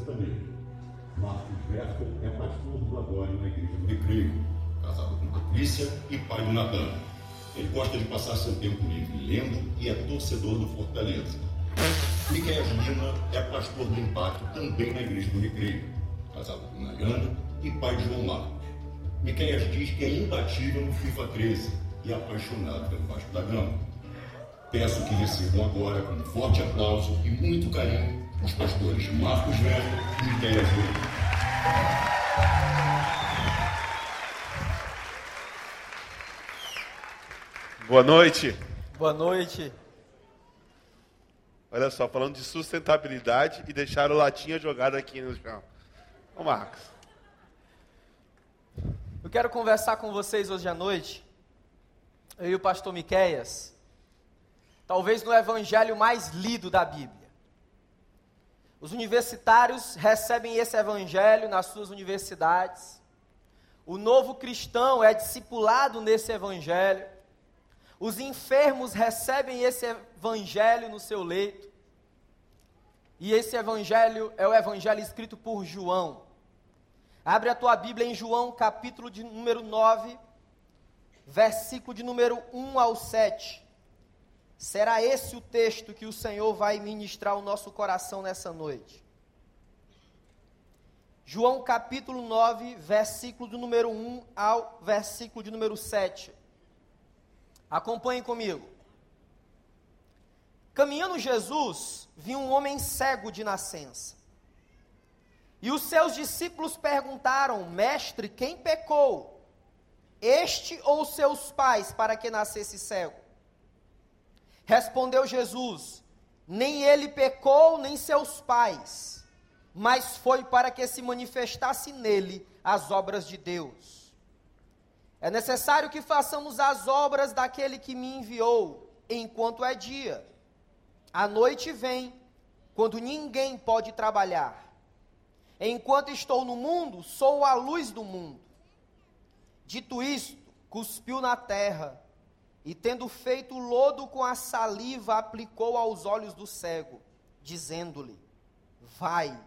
sertaneja. Marcos Berta é pastor do Agora na Igreja do Recreio, casado com Patrícia e pai do Natan. Ele gosta de passar seu tempo livre lendo e é torcedor do Fortaleza. Miquel Lima é pastor do Impacto também na Igreja do Recreio, casado com Nayana e pai de João Marcos. Miquel diz que é imbatível no FIFA 13 e apaixonado pelo Vasco da Gama. Peço que recebam agora um forte aplauso e muito carinho os pastores Marcos Velho e Lima. Boa noite. Boa noite. Olha só, falando de sustentabilidade e deixar o latinha jogada aqui no chão. Ô Marcos. Eu quero conversar com vocês hoje à noite, eu e o pastor Miqueias, talvez no evangelho mais lido da Bíblia. Os universitários recebem esse evangelho nas suas universidades. O novo cristão é discipulado nesse evangelho. Os enfermos recebem esse evangelho no seu leito. E esse evangelho é o evangelho escrito por João. Abre a tua Bíblia em João, capítulo de número 9, versículo de número 1 ao 7. Será esse o texto que o Senhor vai ministrar ao nosso coração nessa noite. João capítulo 9, versículo do número 1 ao versículo de número 7. Acompanhe comigo. Caminhando Jesus, viu um homem cego de nascença. E os seus discípulos perguntaram: Mestre, quem pecou? Este ou seus pais para que nascesse cego? Respondeu Jesus: Nem ele pecou, nem seus pais, mas foi para que se manifestasse nele as obras de Deus. É necessário que façamos as obras daquele que me enviou, enquanto é dia. A noite vem, quando ninguém pode trabalhar. Enquanto estou no mundo, sou a luz do mundo. Dito isto, cuspiu na terra e tendo feito lodo com a saliva, aplicou aos olhos do cego, dizendo-lhe: Vai,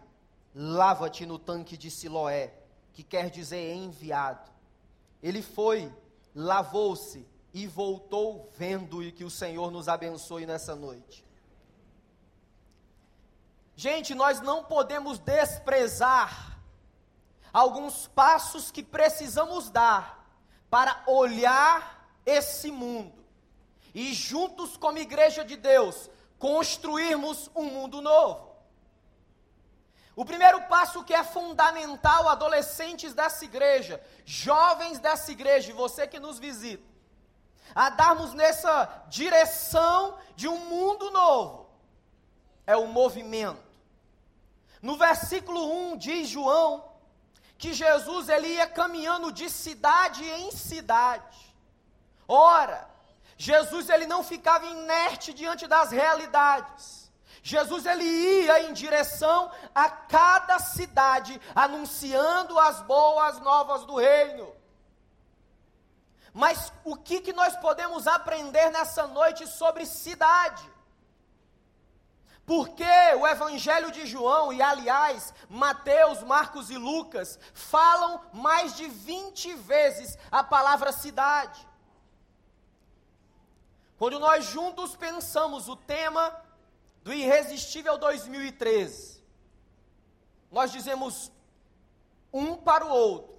lava-te no tanque de Siloé, que quer dizer enviado. Ele foi, lavou-se e voltou vendo, e que o Senhor nos abençoe nessa noite. Gente, nós não podemos desprezar alguns passos que precisamos dar para olhar esse mundo e juntos como igreja de Deus construirmos um mundo novo. O primeiro passo que é fundamental, adolescentes dessa igreja, jovens dessa igreja, e você que nos visita, a darmos nessa direção de um mundo novo, é o movimento. No versículo 1 diz João que Jesus ele ia caminhando de cidade em cidade. Ora, Jesus ele não ficava inerte diante das realidades. Jesus ele ia em direção a cada cidade anunciando as boas novas do reino. Mas o que, que nós podemos aprender nessa noite sobre cidade? Porque o Evangelho de João, e aliás, Mateus, Marcos e Lucas, falam mais de 20 vezes a palavra cidade. Quando nós juntos pensamos o tema do Irresistível 2013, nós dizemos um para o outro,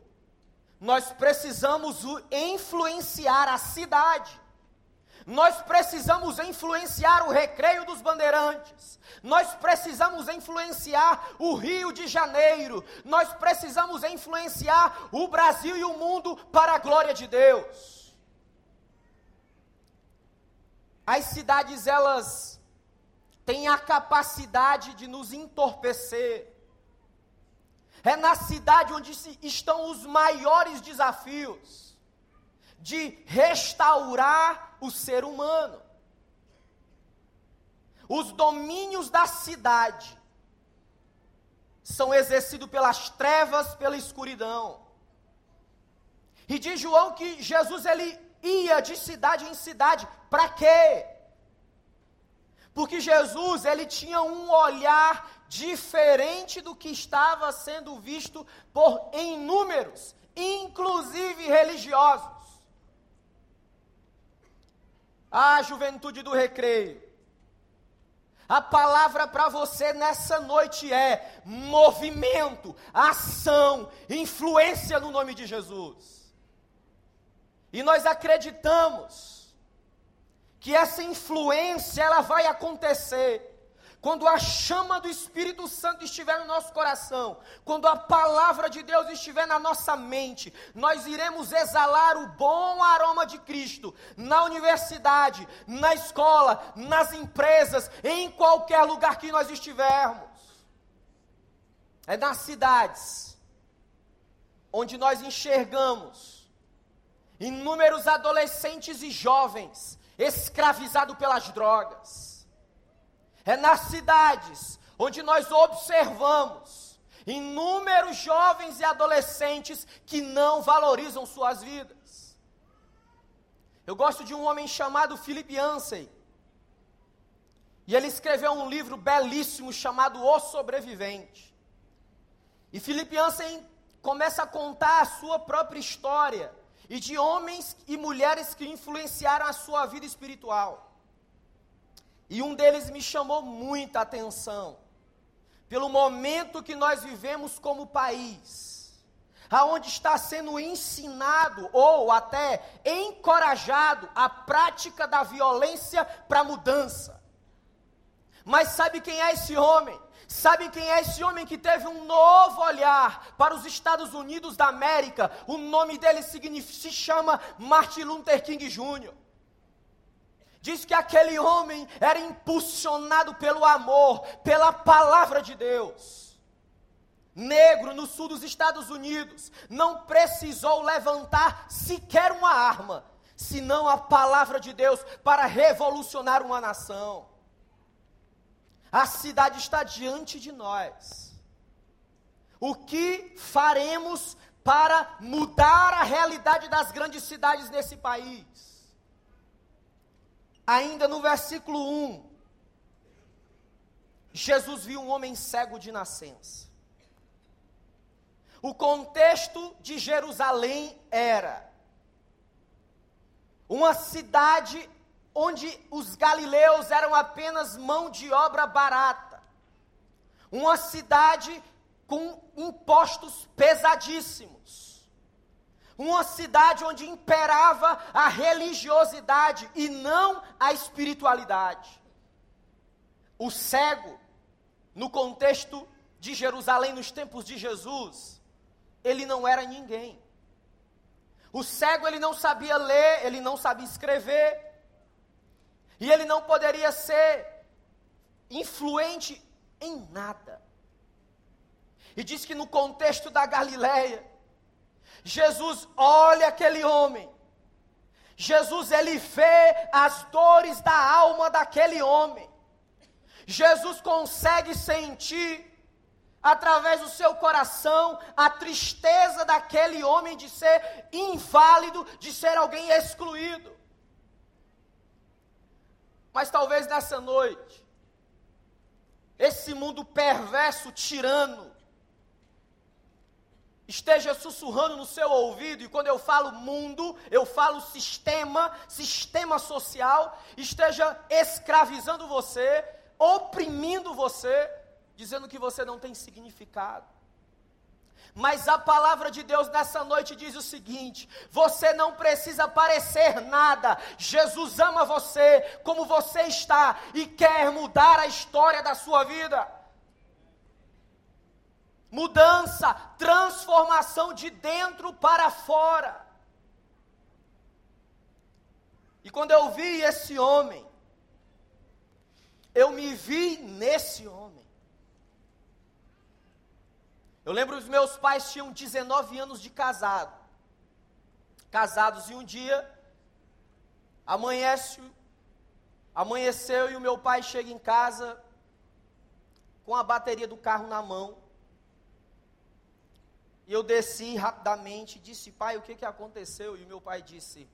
nós precisamos influenciar a cidade. Nós precisamos influenciar o recreio dos bandeirantes. Nós precisamos influenciar o Rio de Janeiro. Nós precisamos influenciar o Brasil e o mundo para a glória de Deus. As cidades, elas têm a capacidade de nos entorpecer. É na cidade onde estão os maiores desafios de restaurar o ser humano. Os domínios da cidade são exercidos pelas trevas, pela escuridão. E diz João que Jesus ele ia de cidade em cidade. Para quê? Porque Jesus, ele tinha um olhar diferente do que estava sendo visto por inúmeros, inclusive religiosos. Ah, juventude do recreio. A palavra para você nessa noite é movimento, ação, influência no nome de Jesus. E nós acreditamos que essa influência ela vai acontecer quando a chama do Espírito Santo estiver no nosso coração, quando a palavra de Deus estiver na nossa mente, nós iremos exalar o bom aroma de Cristo na universidade, na escola, nas empresas, em qualquer lugar que nós estivermos. É nas cidades onde nós enxergamos inúmeros adolescentes e jovens escravizado pelas drogas. É nas cidades onde nós observamos inúmeros jovens e adolescentes que não valorizam suas vidas. Eu gosto de um homem chamado Philip Yancey. E ele escreveu um livro belíssimo chamado O Sobrevivente. E Philip Yancey começa a contar a sua própria história e de homens e mulheres que influenciaram a sua vida espiritual. E um deles me chamou muita atenção, pelo momento que nós vivemos como país, aonde está sendo ensinado ou até encorajado a prática da violência para mudança. Mas sabe quem é esse homem? Sabe quem é esse homem que teve um novo olhar para os Estados Unidos da América? O nome dele se chama Martin Luther King Jr. Diz que aquele homem era impulsionado pelo amor, pela palavra de Deus. Negro no sul dos Estados Unidos não precisou levantar sequer uma arma, senão a palavra de Deus para revolucionar uma nação. A cidade está diante de nós. O que faremos para mudar a realidade das grandes cidades nesse país? Ainda no versículo 1, Jesus viu um homem cego de nascença. O contexto de Jerusalém era uma cidade onde os galileus eram apenas mão de obra barata. Uma cidade com impostos pesadíssimos. Uma cidade onde imperava a religiosidade e não a espiritualidade. O cego, no contexto de Jerusalém nos tempos de Jesus, ele não era ninguém. O cego ele não sabia ler, ele não sabia escrever, e ele não poderia ser influente em nada. E diz que no contexto da Galileia, Jesus olha aquele homem. Jesus ele vê as dores da alma daquele homem. Jesus consegue sentir através do seu coração a tristeza daquele homem de ser inválido, de ser alguém excluído. Mas talvez nessa noite, esse mundo perverso, tirano, esteja sussurrando no seu ouvido, e quando eu falo mundo, eu falo sistema, sistema social, esteja escravizando você, oprimindo você, dizendo que você não tem significado. Mas a palavra de Deus nessa noite diz o seguinte: você não precisa parecer nada. Jesus ama você como você está e quer mudar a história da sua vida. Mudança, transformação de dentro para fora. E quando eu vi esse homem, eu me vi nesse homem. Eu lembro os meus pais tinham 19 anos de casado. Casados e um dia amanhece, amanheceu e o meu pai chega em casa com a bateria do carro na mão. E eu desci rapidamente e disse: "Pai, o que que aconteceu?" E o meu pai disse: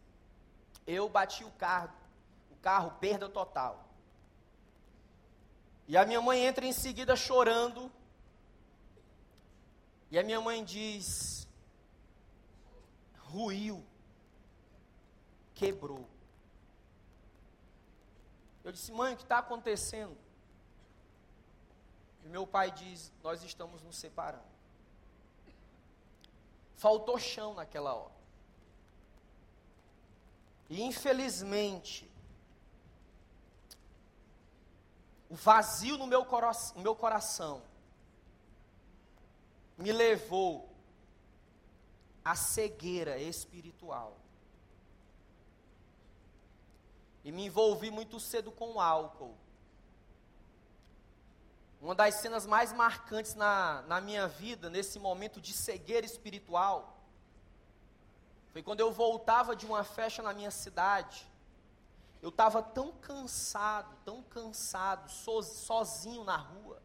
"Eu bati o carro, o carro perda total." E a minha mãe entra em seguida chorando. E a minha mãe diz: ruiu, quebrou. Eu disse, mãe, o que está acontecendo? E meu pai diz: Nós estamos nos separando. Faltou chão naquela hora. E infelizmente, o vazio no meu, cora no meu coração me levou à cegueira espiritual. E me envolvi muito cedo com álcool. Uma das cenas mais marcantes na, na minha vida, nesse momento de cegueira espiritual, foi quando eu voltava de uma festa na minha cidade. Eu estava tão cansado, tão cansado, so, sozinho na rua.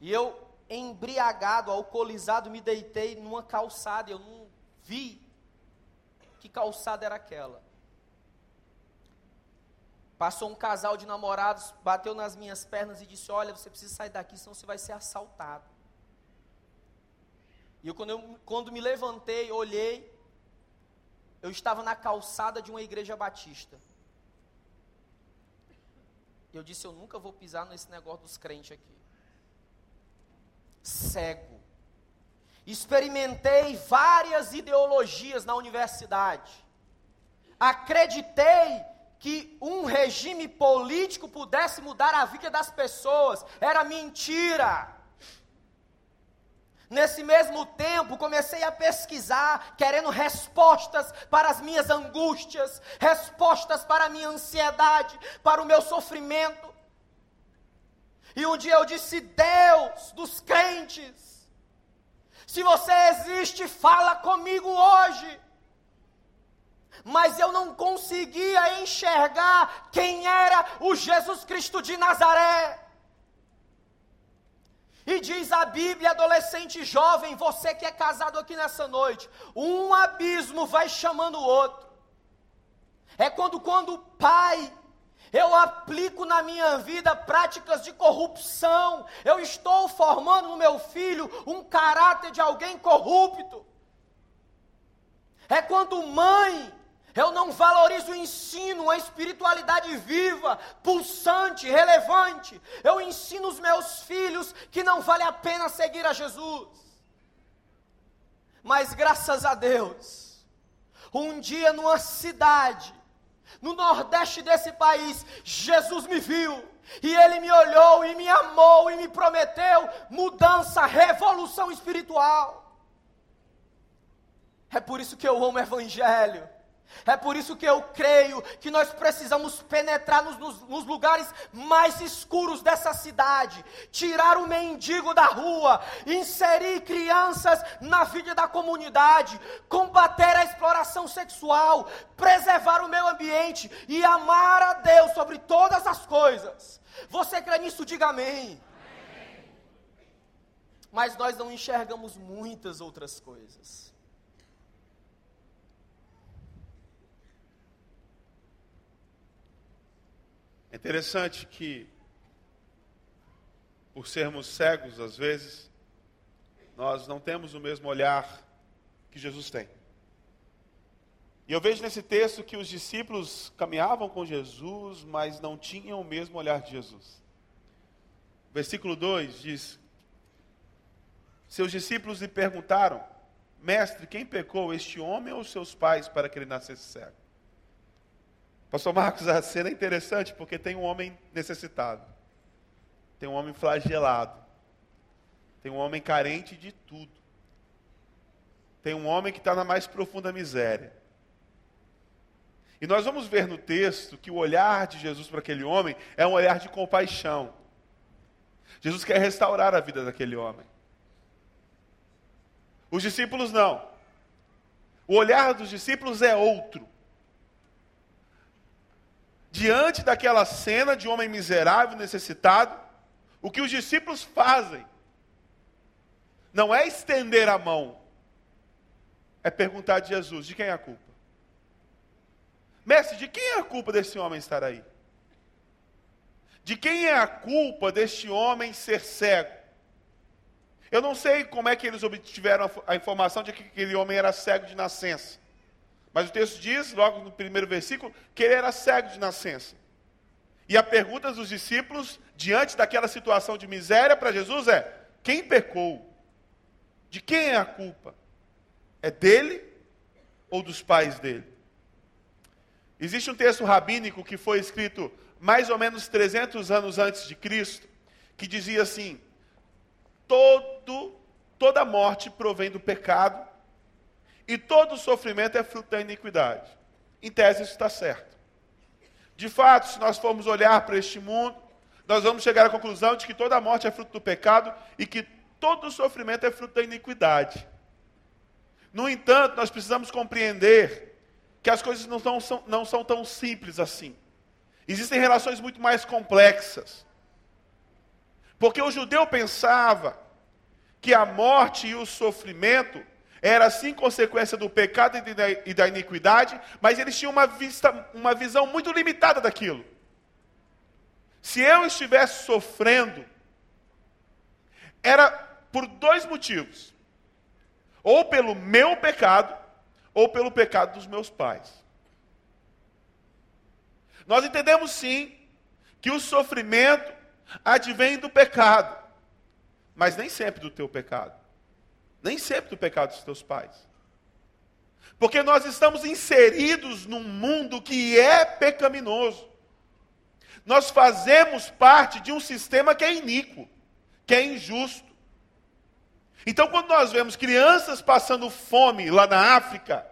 E eu, embriagado, alcoolizado, me deitei numa calçada. Eu não vi que calçada era aquela. Passou um casal de namorados, bateu nas minhas pernas e disse: Olha, você precisa sair daqui, senão você vai ser assaltado. E eu, quando, eu, quando me levantei, olhei, eu estava na calçada de uma igreja batista. Eu disse: Eu nunca vou pisar nesse negócio dos crentes aqui. Cego. Experimentei várias ideologias na universidade. Acreditei que um regime político pudesse mudar a vida das pessoas. Era mentira. Nesse mesmo tempo, comecei a pesquisar, querendo respostas para as minhas angústias, respostas para a minha ansiedade, para o meu sofrimento. E um dia eu disse: Deus dos crentes, se você existe, fala comigo hoje mas eu não conseguia enxergar quem era o Jesus Cristo de Nazaré. E diz a Bíblia, adolescente jovem, você que é casado aqui nessa noite, um abismo vai chamando o outro. É quando, quando pai, eu aplico na minha vida práticas de corrupção, eu estou formando no meu filho um caráter de alguém corrupto. É quando mãe, eu não valorizo o ensino, a espiritualidade viva, pulsante, relevante. Eu ensino os meus filhos que não vale a pena seguir a Jesus. Mas graças a Deus, um dia numa cidade, no nordeste desse país, Jesus me viu. E ele me olhou e me amou e me prometeu mudança, revolução espiritual. É por isso que eu amo o Evangelho. É por isso que eu creio que nós precisamos penetrar nos, nos, nos, lugares mais escuros dessa cidade, tirar o mendigo da rua, inserir crianças na vida da comunidade, combater a exploração sexual, preservar o meio ambiente e amar a Deus sobre todas as coisas. Você crê nisso? Diga amém. amém. Mas nós não enxergamos muitas outras coisas. É interessante que, por sermos cegos às vezes, nós não temos o mesmo olhar que Jesus tem. E eu vejo nesse texto que os discípulos caminhavam com Jesus, mas não tinham o mesmo olhar de Jesus. Versículo 2 diz: Seus discípulos lhe perguntaram, Mestre, quem pecou, este homem ou seus pais, para que ele nascesse cego? Pastor Marcos, a cena é interessante porque tem um homem necessitado, tem um homem flagelado, tem um homem carente de tudo, tem um homem que está na mais profunda miséria. E nós vamos ver no texto que o olhar de Jesus para aquele homem é um olhar de compaixão. Jesus quer restaurar a vida daquele homem. Os discípulos não. O olhar dos discípulos é outro diante daquela cena de homem miserável, necessitado, o que os discípulos fazem não é estender a mão, é perguntar de Jesus: de quem é a culpa? Mestre, de quem é a culpa desse homem estar aí? De quem é a culpa deste homem ser cego? Eu não sei como é que eles obtiveram a informação de que aquele homem era cego de nascença. Mas o texto diz, logo no primeiro versículo, que ele era cego de nascença. E a pergunta dos discípulos, diante daquela situação de miséria para Jesus, é: quem pecou? De quem é a culpa? É dele ou dos pais dele? Existe um texto rabínico que foi escrito mais ou menos 300 anos antes de Cristo, que dizia assim: todo, toda morte provém do pecado e todo sofrimento é fruto da iniquidade. Em tese, isso está certo. De fato, se nós formos olhar para este mundo, nós vamos chegar à conclusão de que toda morte é fruto do pecado e que todo sofrimento é fruto da iniquidade. No entanto, nós precisamos compreender que as coisas não, são, não são tão simples assim. Existem relações muito mais complexas. Porque o judeu pensava que a morte e o sofrimento era sim consequência do pecado e da iniquidade, mas eles tinham uma, vista, uma visão muito limitada daquilo. Se eu estivesse sofrendo, era por dois motivos: ou pelo meu pecado, ou pelo pecado dos meus pais. Nós entendemos sim que o sofrimento advém do pecado, mas nem sempre do teu pecado, nem sempre do pecado dos teus pais. Porque nós estamos inseridos num mundo que é pecaminoso. Nós fazemos parte de um sistema que é iníquo, que é injusto. Então, quando nós vemos crianças passando fome lá na África,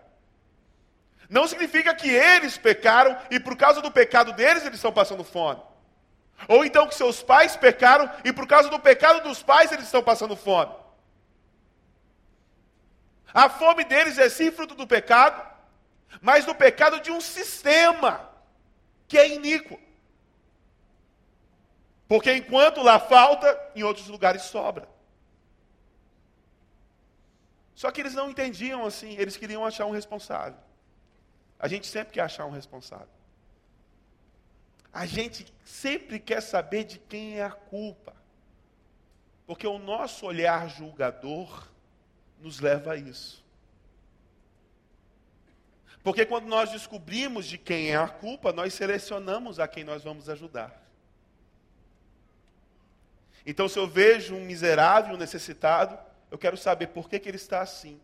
não significa que eles pecaram e por causa do pecado deles eles estão passando fome. Ou então que seus pais pecaram e por causa do pecado dos pais eles estão passando fome. A fome deles é sim fruto do pecado, mas do pecado de um sistema que é iníquo. Porque enquanto lá falta, em outros lugares sobra. Só que eles não entendiam assim, eles queriam achar um responsável. A gente sempre quer achar um responsável. A gente sempre quer saber de quem é a culpa. Porque o nosso olhar julgador nos leva a isso. Porque quando nós descobrimos de quem é a culpa, nós selecionamos a quem nós vamos ajudar. Então, se eu vejo um miserável, um necessitado, eu quero saber por que, que ele está assim.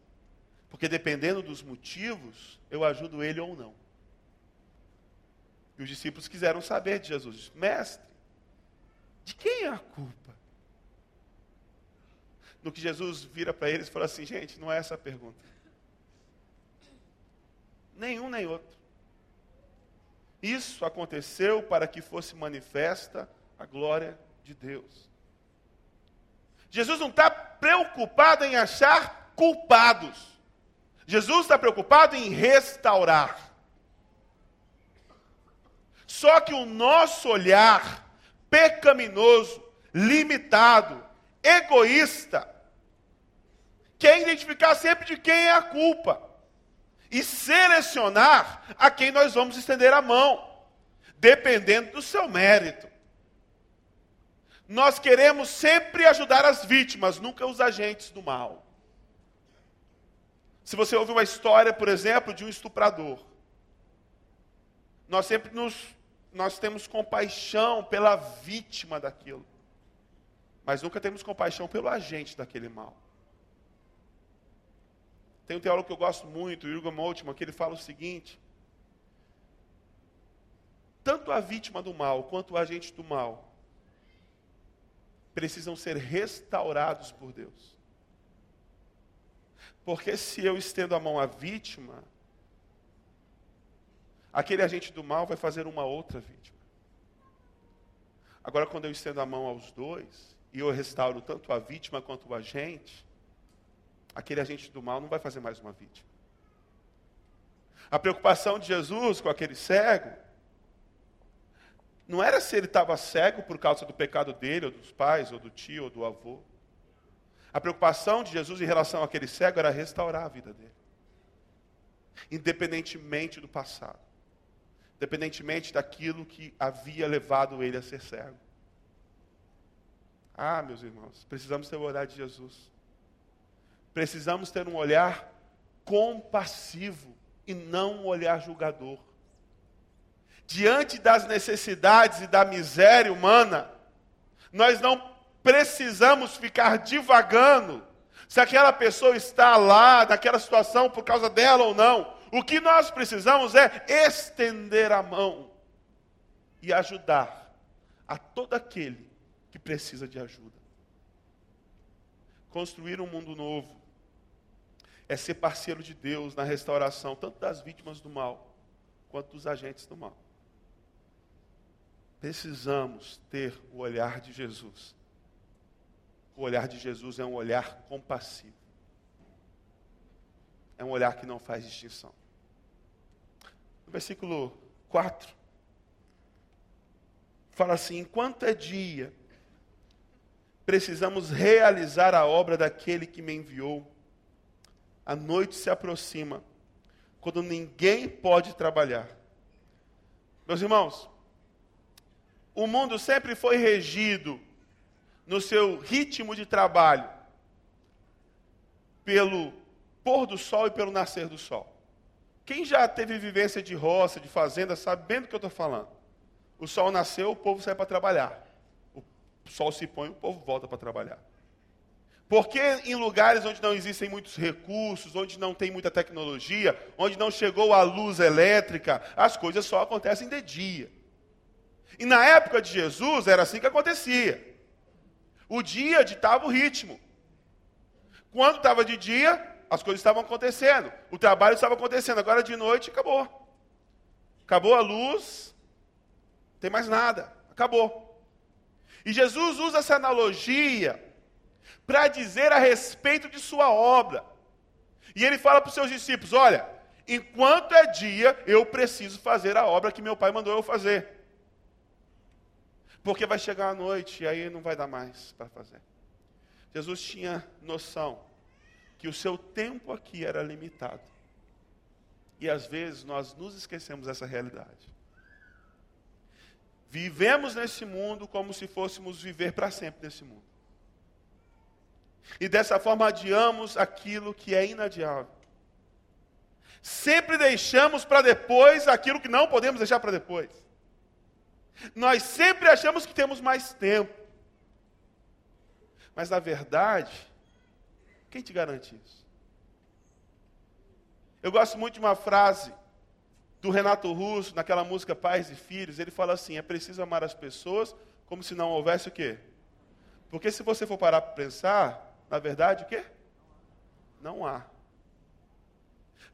Porque dependendo dos motivos, eu ajudo ele ou não. E os discípulos quiseram saber de Jesus: Mestre, de quem é a culpa? No que Jesus vira para eles e fala assim: Gente, não é essa a pergunta. Nenhum nem outro. Isso aconteceu para que fosse manifesta a glória de Deus. Jesus não está preocupado em achar culpados. Jesus está preocupado em restaurar. Só que o nosso olhar pecaminoso, limitado, egoísta, quer identificar sempre de quem é a culpa e selecionar a quem nós vamos estender a mão, dependendo do seu mérito. Nós queremos sempre ajudar as vítimas, nunca os agentes do mal. Se você ouve uma história, por exemplo, de um estuprador, nós sempre nos, nós temos compaixão pela vítima daquilo, mas nunca temos compaixão pelo agente daquele mal. Tem um teólogo que eu gosto muito, Jürgen Moltmann, que ele fala o seguinte: tanto a vítima do mal quanto o agente do mal precisam ser restaurados por Deus. Porque se eu estendo a mão à vítima, aquele agente do mal vai fazer uma outra vítima. Agora, quando eu estendo a mão aos dois, e eu restauro tanto a vítima quanto o agente, aquele agente do mal não vai fazer mais uma vítima. A preocupação de Jesus com aquele cego não era se ele estava cego por causa do pecado dele, ou dos pais, ou do tio, ou do avô. A preocupação de Jesus em relação àquele cego era restaurar a vida dele, independentemente do passado. independentemente daquilo que havia levado ele a ser cego. Ah, meus irmãos, precisamos ter o olhar de Jesus. Precisamos ter um olhar compassivo e não um olhar julgador. Diante das necessidades e da miséria humana, nós não precisamos ficar divagando se aquela pessoa está lá, naquela situação, por causa dela ou não. O que nós precisamos é estender a mão e ajudar a todo aquele que precisa de ajuda. Construir um mundo novo é ser parceiro de Deus na restauração, tanto das vítimas do mal, quanto dos agentes do mal. Precisamos ter o olhar de Jesus. O olhar de Jesus é um olhar compassivo. É um olhar que não faz distinção. No versículo 4, fala assim: enquanto é dia, precisamos realizar a obra daquele que me enviou. A noite se aproxima, quando ninguém pode trabalhar. Meus irmãos, o mundo sempre foi regido no seu ritmo de trabalho pelo pôr do sol e pelo nascer do sol. Quem já teve vivência de roça, de fazenda, sabe bem do que eu estou falando. O sol nasceu, o povo sai para trabalhar. O sol se põe, o povo volta para trabalhar. Porque em lugares onde não existem muitos recursos, onde não tem muita tecnologia, onde não chegou a luz elétrica, as coisas só acontecem de dia. E na época de Jesus era assim que acontecia. O dia ditava o ritmo. Quando estava de dia, as coisas estavam acontecendo. O trabalho estava acontecendo. Agora de noite, acabou. Acabou a luz, não tem mais nada. Acabou. E Jesus usa essa analogia para dizer a respeito de sua obra. E ele fala para os seus discípulos: Olha, enquanto é dia, eu preciso fazer a obra que meu pai mandou eu fazer. Porque vai chegar a noite e aí não vai dar mais para fazer. Jesus tinha noção que o seu tempo aqui era limitado. E às vezes nós nos esquecemos dessa realidade. Vivemos nesse mundo como se fôssemos viver para sempre nesse mundo. E dessa forma adiamos aquilo que é inadiável. Sempre deixamos para depois aquilo que não podemos deixar para depois. Nós sempre achamos que temos mais tempo. Mas na verdade, quem te garante isso? Eu gosto muito de uma frase do Renato Russo, naquela música Pais e Filhos, ele fala assim: é preciso amar as pessoas como se não houvesse o quê? Porque se você for parar para pensar, na verdade, o quê? Não há.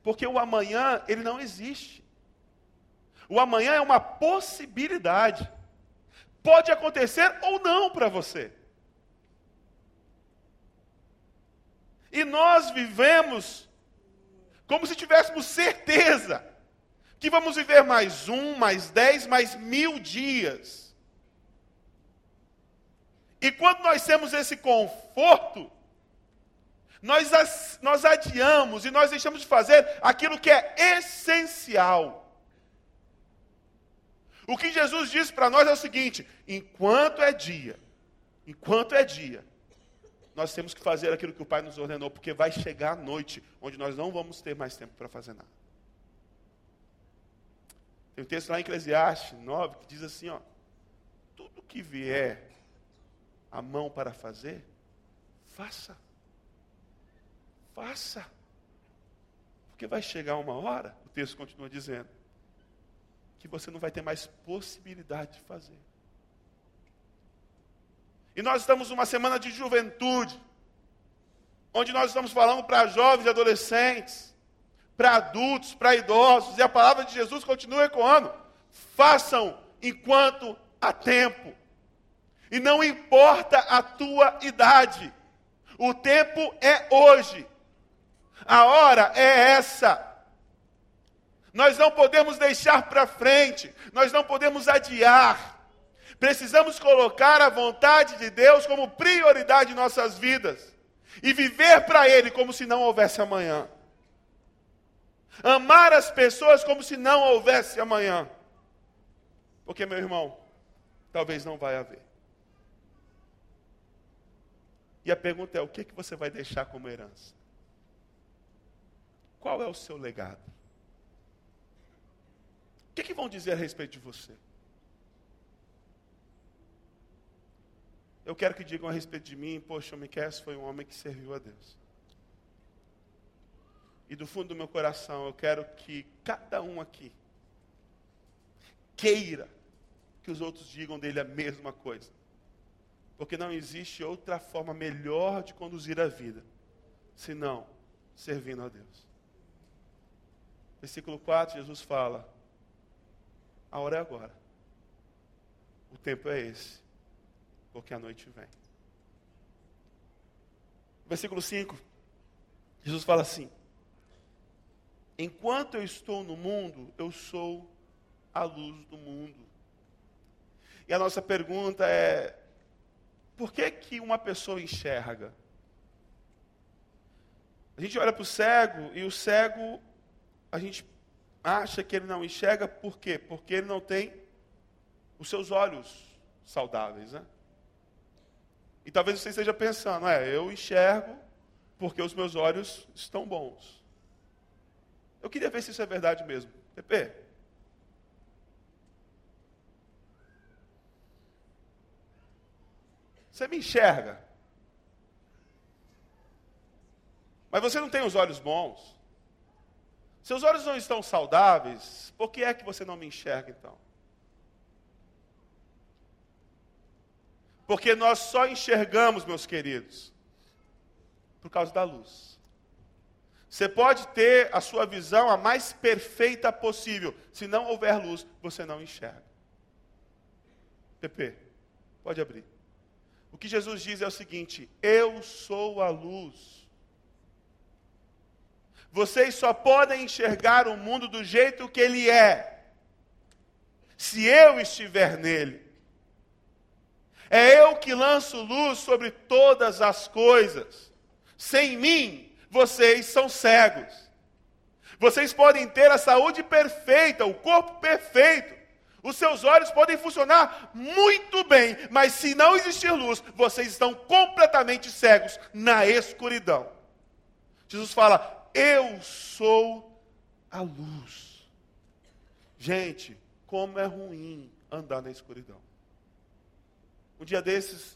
Porque o amanhã, ele não existe. O amanhã é uma possibilidade. Pode acontecer ou não para você. E nós vivemos como se tivéssemos certeza que vamos viver mais um, mais dez, mais mil dias. E quando nós temos esse conforto, nós, nós adiamos e nós deixamos de fazer aquilo que é essencial. O que Jesus diz para nós é o seguinte: enquanto é dia, enquanto é dia, nós temos que fazer aquilo que o Pai nos ordenou, porque vai chegar a noite onde nós não vamos ter mais tempo para fazer nada. Tem um texto lá em Eclesiastes 9 que diz assim: ó, tudo que vier a mão para fazer, faça. Faça. Porque vai chegar uma hora, o texto continua dizendo, que você não vai ter mais possibilidade de fazer. E nós estamos numa semana de juventude, onde nós estamos falando para jovens e adolescentes, para adultos, para idosos, e a palavra de Jesus continua ecoando: façam enquanto há tempo. E não importa a tua idade, o tempo é hoje, a hora é essa. Nós não podemos deixar para frente, nós não podemos adiar. Precisamos colocar a vontade de Deus como prioridade em nossas vidas e viver para Ele como se não houvesse amanhã. Amar as pessoas como se não houvesse amanhã. Porque, meu irmão, talvez não vai haver. E a pergunta é: o que, que você vai deixar como herança? Qual é o seu legado? O que, que vão dizer a respeito de você? Eu quero que digam a respeito de mim, poxa, o Miquel foi um homem que serviu a Deus. E do fundo do meu coração, eu quero que cada um aqui queira que os outros digam dele a mesma coisa. Porque não existe outra forma melhor de conduzir a vida, senão servindo a Deus. Versículo 4, Jesus fala: A hora é agora. O tempo é esse, porque a noite vem. Versículo 5, Jesus fala assim: Enquanto eu estou no mundo, eu sou a luz do mundo. E a nossa pergunta é: por que, que uma pessoa enxerga? A gente olha para o cego e o cego, a gente acha que ele não enxerga, por quê? Porque ele não tem os seus olhos saudáveis, né? E talvez você esteja pensando, é, eu enxergo porque os meus olhos estão bons. Eu queria ver se isso é verdade mesmo. Pepe, Você me enxerga. Mas você não tem os olhos bons. Seus olhos não estão saudáveis. Por que é que você não me enxerga então? Porque nós só enxergamos, meus queridos, por causa da luz. Você pode ter a sua visão a mais perfeita possível. Se não houver luz, você não enxerga. PP, pode abrir. O que Jesus diz é o seguinte: Eu sou a luz. Vocês só podem enxergar o mundo do jeito que ele é, se eu estiver nele. É eu que lanço luz sobre todas as coisas. Sem mim, vocês são cegos. Vocês podem ter a saúde perfeita, o corpo perfeito, os seus olhos podem funcionar muito bem, mas se não existir luz, vocês estão completamente cegos na escuridão. Jesus fala: Eu sou a luz. Gente, como é ruim andar na escuridão. Um dia desses,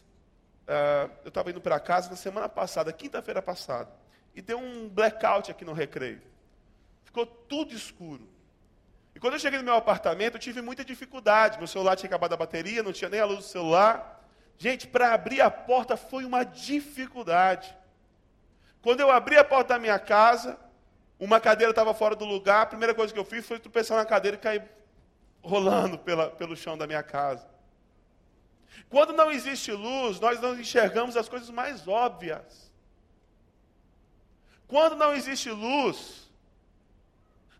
uh, eu estava indo para casa na semana passada, quinta-feira passada, e deu um blackout aqui no recreio. Ficou tudo escuro. E quando eu cheguei no meu apartamento, eu tive muita dificuldade. Meu celular tinha acabado a bateria, não tinha nem a luz do celular. Gente, para abrir a porta foi uma dificuldade. Quando eu abri a porta da minha casa, uma cadeira estava fora do lugar. A primeira coisa que eu fiz foi tropeçar na cadeira e cair rolando pela, pelo chão da minha casa. Quando não existe luz, nós não enxergamos as coisas mais óbvias. Quando não existe luz,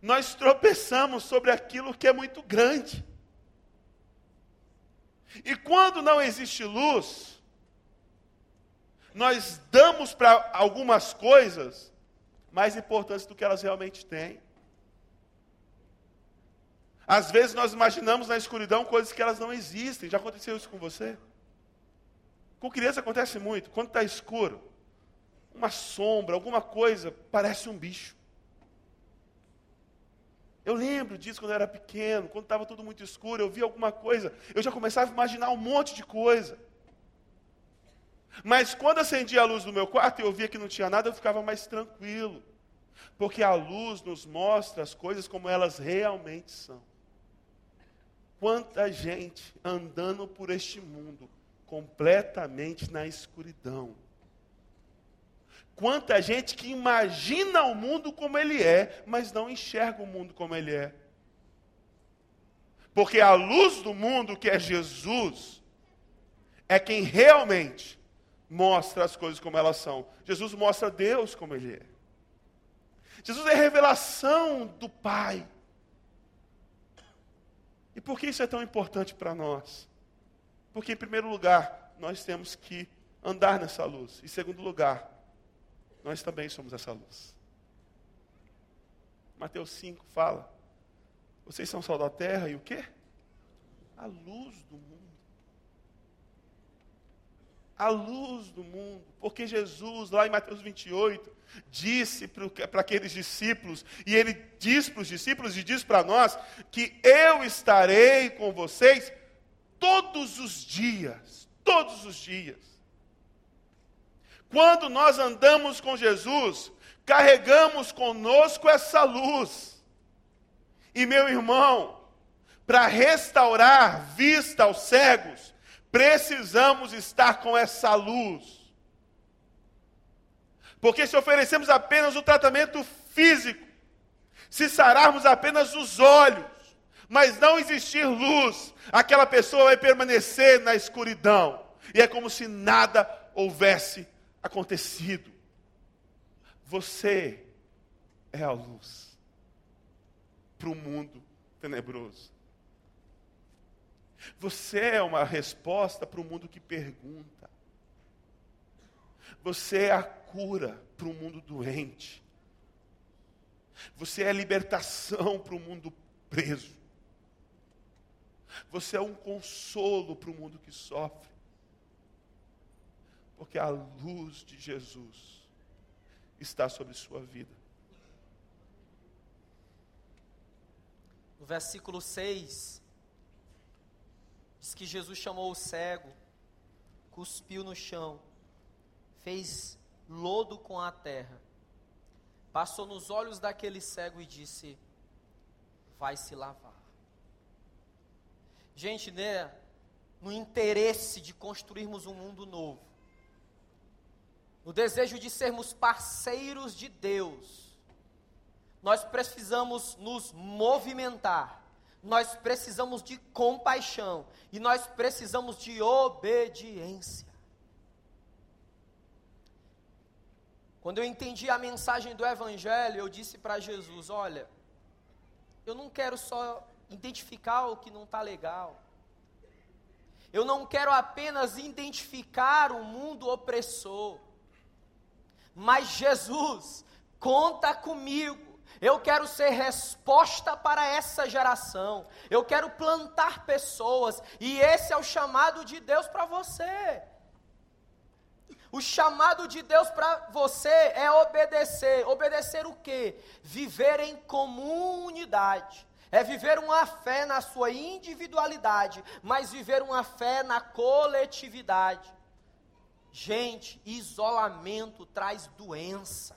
nós tropeçamos sobre aquilo que é muito grande. E quando não existe luz, nós damos para algumas coisas mais importantes do que elas realmente têm. Às vezes nós imaginamos na escuridão coisas que elas não existem. Já aconteceu isso com você? Com criança acontece muito. Quando está escuro, uma sombra, alguma coisa, parece um bicho. Eu lembro disso quando eu era pequeno, quando estava tudo muito escuro, eu via alguma coisa, eu já começava a imaginar um monte de coisa. Mas quando acendia a luz do meu quarto e eu via que não tinha nada, eu ficava mais tranquilo. Porque a luz nos mostra as coisas como elas realmente são. Quanta gente andando por este mundo completamente na escuridão Quanta gente que imagina o mundo como ele é, mas não enxerga o mundo como ele é. Porque a luz do mundo, que é Jesus, é quem realmente mostra as coisas como elas são. Jesus mostra Deus como ele é. Jesus é revelação do Pai. E por que isso é tão importante para nós? Porque, em primeiro lugar, nós temos que andar nessa luz. Em segundo lugar, nós também somos essa luz. Mateus 5 fala: Vocês são sal da terra e o quê? a luz do mundo. A luz do mundo. Porque Jesus, lá em Mateus 28, disse para aqueles discípulos, e ele diz para os discípulos e diz para nós, que eu estarei com vocês todos os dias. Todos os dias. Quando nós andamos com Jesus, carregamos conosco essa luz. E meu irmão, para restaurar vista aos cegos, precisamos estar com essa luz. Porque se oferecemos apenas o tratamento físico, se sararmos apenas os olhos, mas não existir luz, aquela pessoa vai permanecer na escuridão. E é como se nada houvesse acontecido. Você é a luz para o mundo tenebroso. Você é uma resposta para o mundo que pergunta. Você é a cura para o mundo doente. Você é a libertação para o mundo preso. Você é um consolo para o mundo que sofre. Porque a luz de Jesus está sobre sua vida. No versículo 6, diz que Jesus chamou o cego, cuspiu no chão, fez lodo com a terra, passou nos olhos daquele cego e disse: Vai se lavar. Gente, né, no interesse de construirmos um mundo novo, no desejo de sermos parceiros de Deus, nós precisamos nos movimentar, nós precisamos de compaixão e nós precisamos de obediência. Quando eu entendi a mensagem do Evangelho, eu disse para Jesus: Olha, eu não quero só identificar o que não está legal. Eu não quero apenas identificar o mundo opressor. Mas Jesus, conta comigo. Eu quero ser resposta para essa geração. Eu quero plantar pessoas. E esse é o chamado de Deus para você. O chamado de Deus para você é obedecer. Obedecer o quê? Viver em comunidade. É viver uma fé na sua individualidade, mas viver uma fé na coletividade. Gente, isolamento traz doença.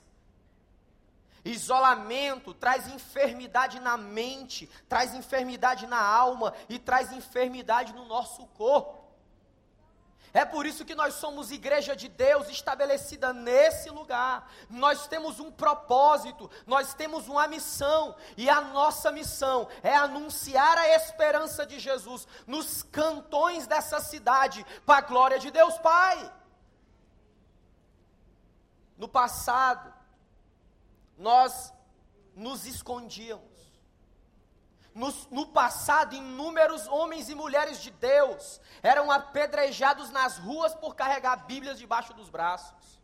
Isolamento traz enfermidade na mente, traz enfermidade na alma e traz enfermidade no nosso corpo. É por isso que nós somos igreja de Deus estabelecida nesse lugar. Nós temos um propósito, nós temos uma missão, e a nossa missão é anunciar a esperança de Jesus nos cantões dessa cidade, para a glória de Deus Pai. No passado, nós nos escondíamos. No, no, passado, inúmeros homens e mulheres de Deus eram apedrejados nas ruas por carregar Bíblias debaixo dos braços.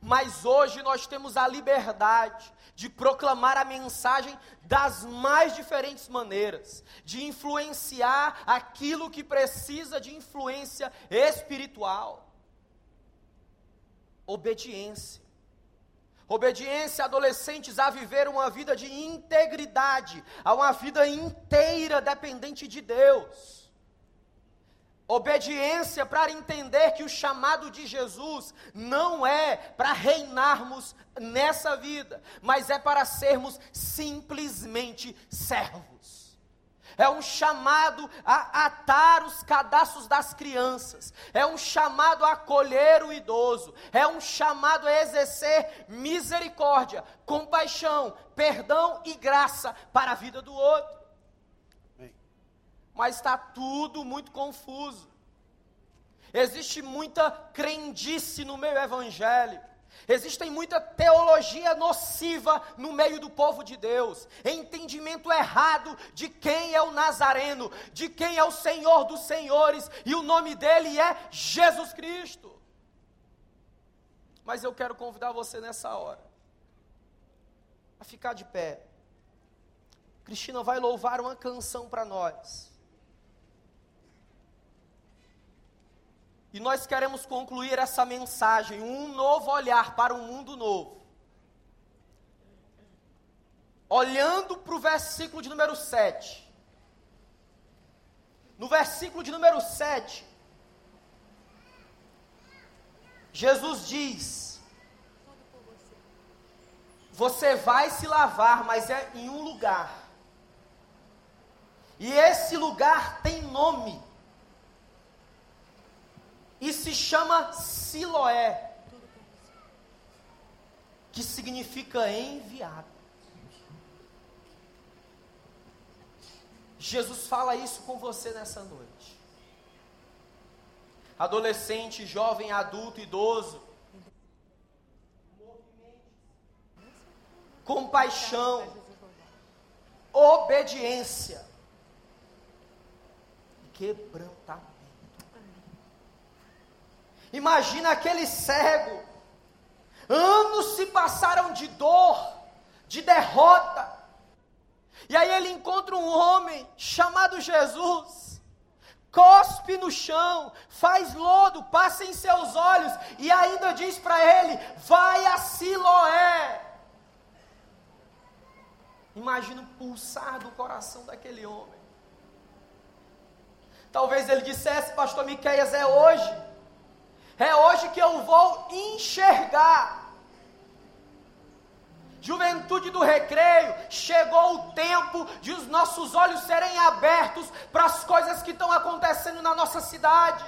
Mas hoje nós temos a liberdade de proclamar a mensagem das mais diferentes maneiras, de influenciar aquilo que precisa de influência espiritual. Obediência. Obediência adolescentes a viver uma vida de integridade, a uma vida inteira dependente de Deus. Obediência para entender que o chamado de Jesus não é para reinarmos nessa vida, mas é para sermos simplesmente servos é um chamado a atar os cadastros das crianças, é um chamado a acolher o idoso, é um chamado a exercer misericórdia, compaixão, perdão e graça para a vida do outro. Mas está tudo muito confuso. Existe muita crendice no meio evangélico. Existem muita teologia nociva no meio do povo de Deus, entendimento errado de quem é o Nazareno, de quem é o Senhor dos Senhores, e o nome dele é Jesus Cristo. Mas eu quero convidar você nessa hora a ficar de pé. Cristina vai louvar uma canção para nós. E nós queremos concluir essa mensagem, um novo olhar para um mundo novo. Olhando para o versículo de número 7. No versículo de número 7, Jesus diz: Você vai se lavar, mas é em um lugar. E esse lugar tem nome. E se chama Siloé, que significa enviado. Jesus fala isso com você nessa noite. Adolescente, jovem, adulto, idoso. Compaixão, obediência, quebrantamento. Imagina aquele cego. Anos se passaram de dor, de derrota. E aí ele encontra um homem chamado Jesus. Cospe no chão, faz lodo, passa em seus olhos e ainda diz para ele: Vai a Siloé. Imagina o pulsar do coração daquele homem. Talvez ele dissesse, Pastor Miqueias, é hoje. É hoje que eu vou enxergar. Juventude do recreio, chegou o tempo de os nossos olhos serem abertos para as coisas que estão acontecendo na nossa cidade.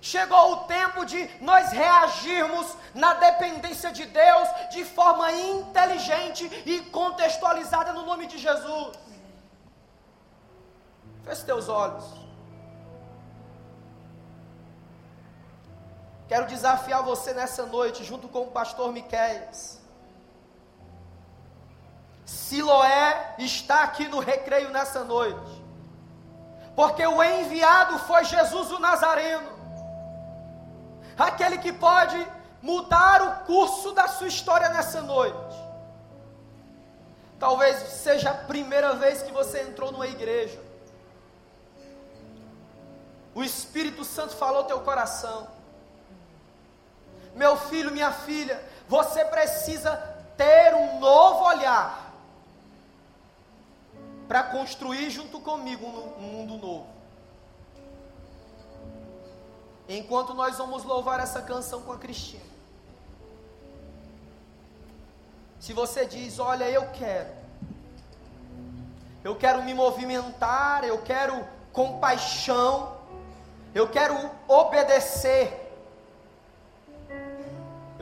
Chegou o tempo de nós reagirmos na dependência de Deus de forma inteligente e contextualizada no nome de Jesus. Feche teus olhos. Quero desafiar você nessa noite, junto com o pastor Miquéias. Siloé está aqui no recreio nessa noite, porque o enviado foi Jesus o Nazareno, aquele que pode mudar o curso da sua história nessa noite. Talvez seja a primeira vez que você entrou numa igreja. O Espírito Santo falou teu coração. Meu filho, minha filha, você precisa ter um novo olhar para construir junto comigo um mundo novo. Enquanto nós vamos louvar essa canção com a Cristina. Se você diz, olha, eu quero, eu quero me movimentar, eu quero compaixão, eu quero obedecer,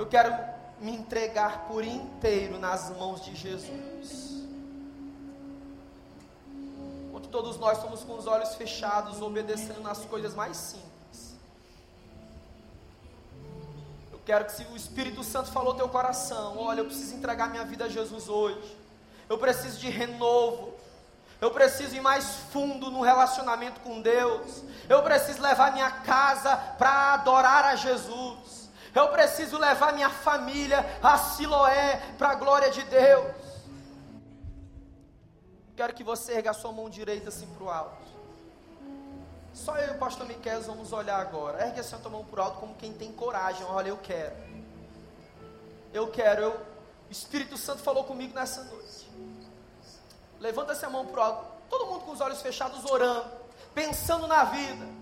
eu quero me entregar por inteiro nas mãos de Jesus. Enquanto todos nós estamos com os olhos fechados, obedecendo nas coisas mais simples. Eu quero que se o Espírito Santo falou teu coração, olha, eu preciso entregar minha vida a Jesus hoje. Eu preciso de renovo. Eu preciso ir mais fundo no relacionamento com Deus. Eu preciso levar minha casa para adorar a Jesus. Eu preciso levar minha família a Siloé para a glória de Deus. Quero que você erga a sua mão direita assim para o alto. Só eu e o pastor Miquel vamos olhar agora. Ergue a sua mão para o alto como quem tem coragem. Olha, eu quero. Eu quero. Eu... O Espírito Santo falou comigo nessa noite. Levanta essa mão para o alto. Todo mundo com os olhos fechados orando. Pensando na vida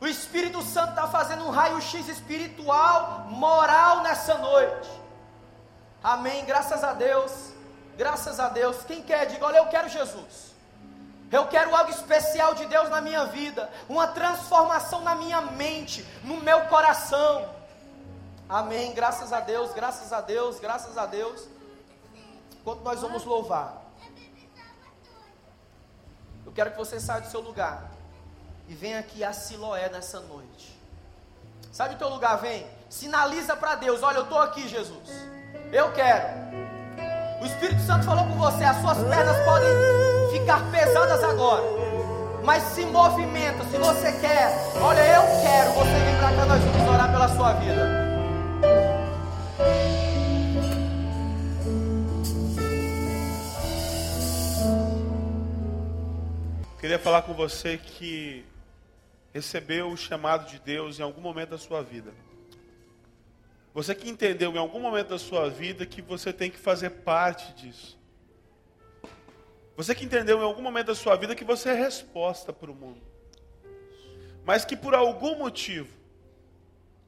o Espírito Santo está fazendo um raio-x espiritual, moral nessa noite. Amém. Graças a Deus. Graças a Deus. Quem quer, diga: Olha, eu quero Jesus. Eu quero algo especial de Deus na minha vida. Uma transformação na minha mente, no meu coração. Amém. Graças a Deus, graças a Deus, graças a Deus. Enquanto nós vamos louvar, eu quero que você saia do seu lugar e vem aqui a Siloé nessa noite. Sabe o teu lugar? Vem. Sinaliza para Deus: Olha, eu estou aqui, Jesus. Eu quero. O Espírito Santo falou com você: as suas pernas podem ficar pesadas agora. Mas se movimenta, se você quer, olha, eu quero, você vem para cá, nós vamos orar pela sua vida. Queria falar com você que recebeu o chamado de Deus em algum momento da sua vida. Você que entendeu em algum momento da sua vida que você tem que fazer parte disso. Você que entendeu em algum momento da sua vida que você é resposta para o mundo. Mas que por algum motivo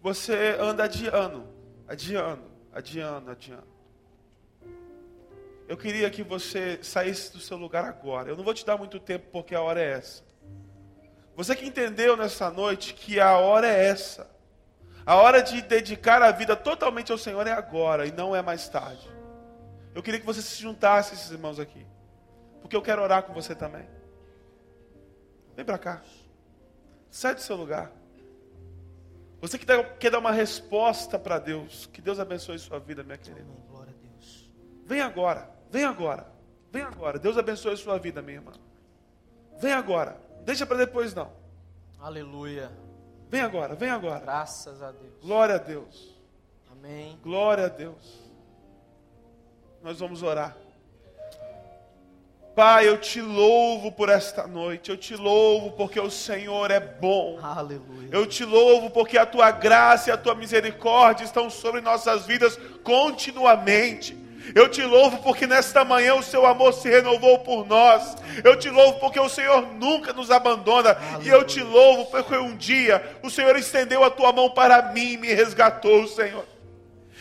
você anda adiando, adiando, adiando, adiando. Eu queria que você saísse do seu lugar agora. Eu não vou te dar muito tempo porque a hora é essa. Você que entendeu nessa noite que a hora é essa. A hora de dedicar a vida totalmente ao Senhor é agora e não é mais tarde. Eu queria que você se juntasse a esses irmãos aqui. Porque eu quero orar com você também. Vem para cá. Sai do seu lugar. Você que quer dar uma resposta para Deus. Que Deus abençoe sua vida, minha querida. Glória a Deus. Vem agora. Vem agora. Vem agora. Deus abençoe sua vida, minha irmã. Vem agora. Deixa para depois não. Aleluia. Vem agora, vem agora. Graças a Deus. Glória a Deus. Amém. Glória a Deus. Nós vamos orar. Pai, eu te louvo por esta noite. Eu te louvo porque o Senhor é bom. Aleluia. Eu te louvo porque a tua graça e a tua misericórdia estão sobre nossas vidas continuamente. Eu te louvo porque nesta manhã o seu amor se renovou por nós. Eu te louvo porque o Senhor nunca nos abandona. Aleluia. E eu te louvo porque um dia o Senhor estendeu a tua mão para mim e me resgatou, Senhor.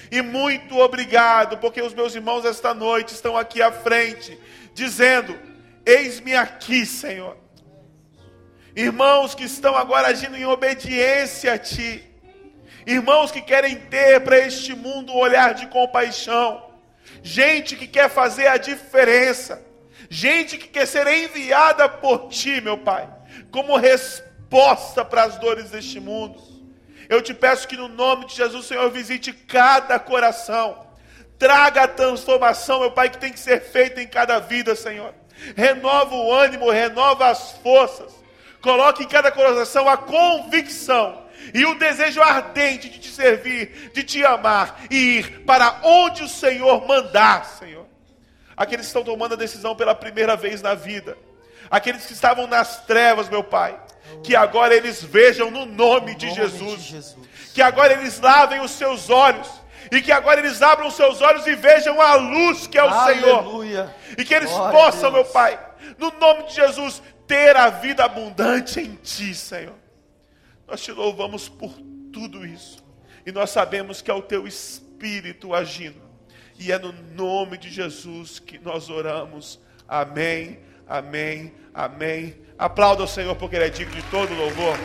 E muito obrigado, porque os meus irmãos esta noite estão aqui à frente, dizendo: Eis-me aqui, Senhor. Irmãos que estão agora agindo em obediência a Ti. Irmãos que querem ter para este mundo um olhar de compaixão. Gente que quer fazer a diferença. Gente que quer ser enviada por Ti, meu Pai, como resposta para as dores deste mundo. Eu te peço que no nome de Jesus, Senhor, visite cada coração. Traga a transformação, meu Pai, que tem que ser feita em cada vida, Senhor. Renova o ânimo, renova as forças. Coloque em cada coração a convicção e o desejo ardente de te servir, de te amar e ir para onde o Senhor mandar, Senhor. Aqueles que estão tomando a decisão pela primeira vez na vida, aqueles que estavam nas trevas, meu Pai, que agora eles vejam no nome, de, Jesus, que agora eles lavem os seus olhos. E que agora eles abram os seus olhos e vejam a luz que é o Aleluia. Senhor. E que eles Glória possam, meu Pai, no nome de Jesus, ter a vida abundante em Ti, Senhor. Nós te louvamos por tudo isso. E nós sabemos que é o Teu Espírito agindo. E é no nome de Jesus que nós oramos. Amém, amém, amém. Aplauda o Senhor porque Ele é digno de todo louvor.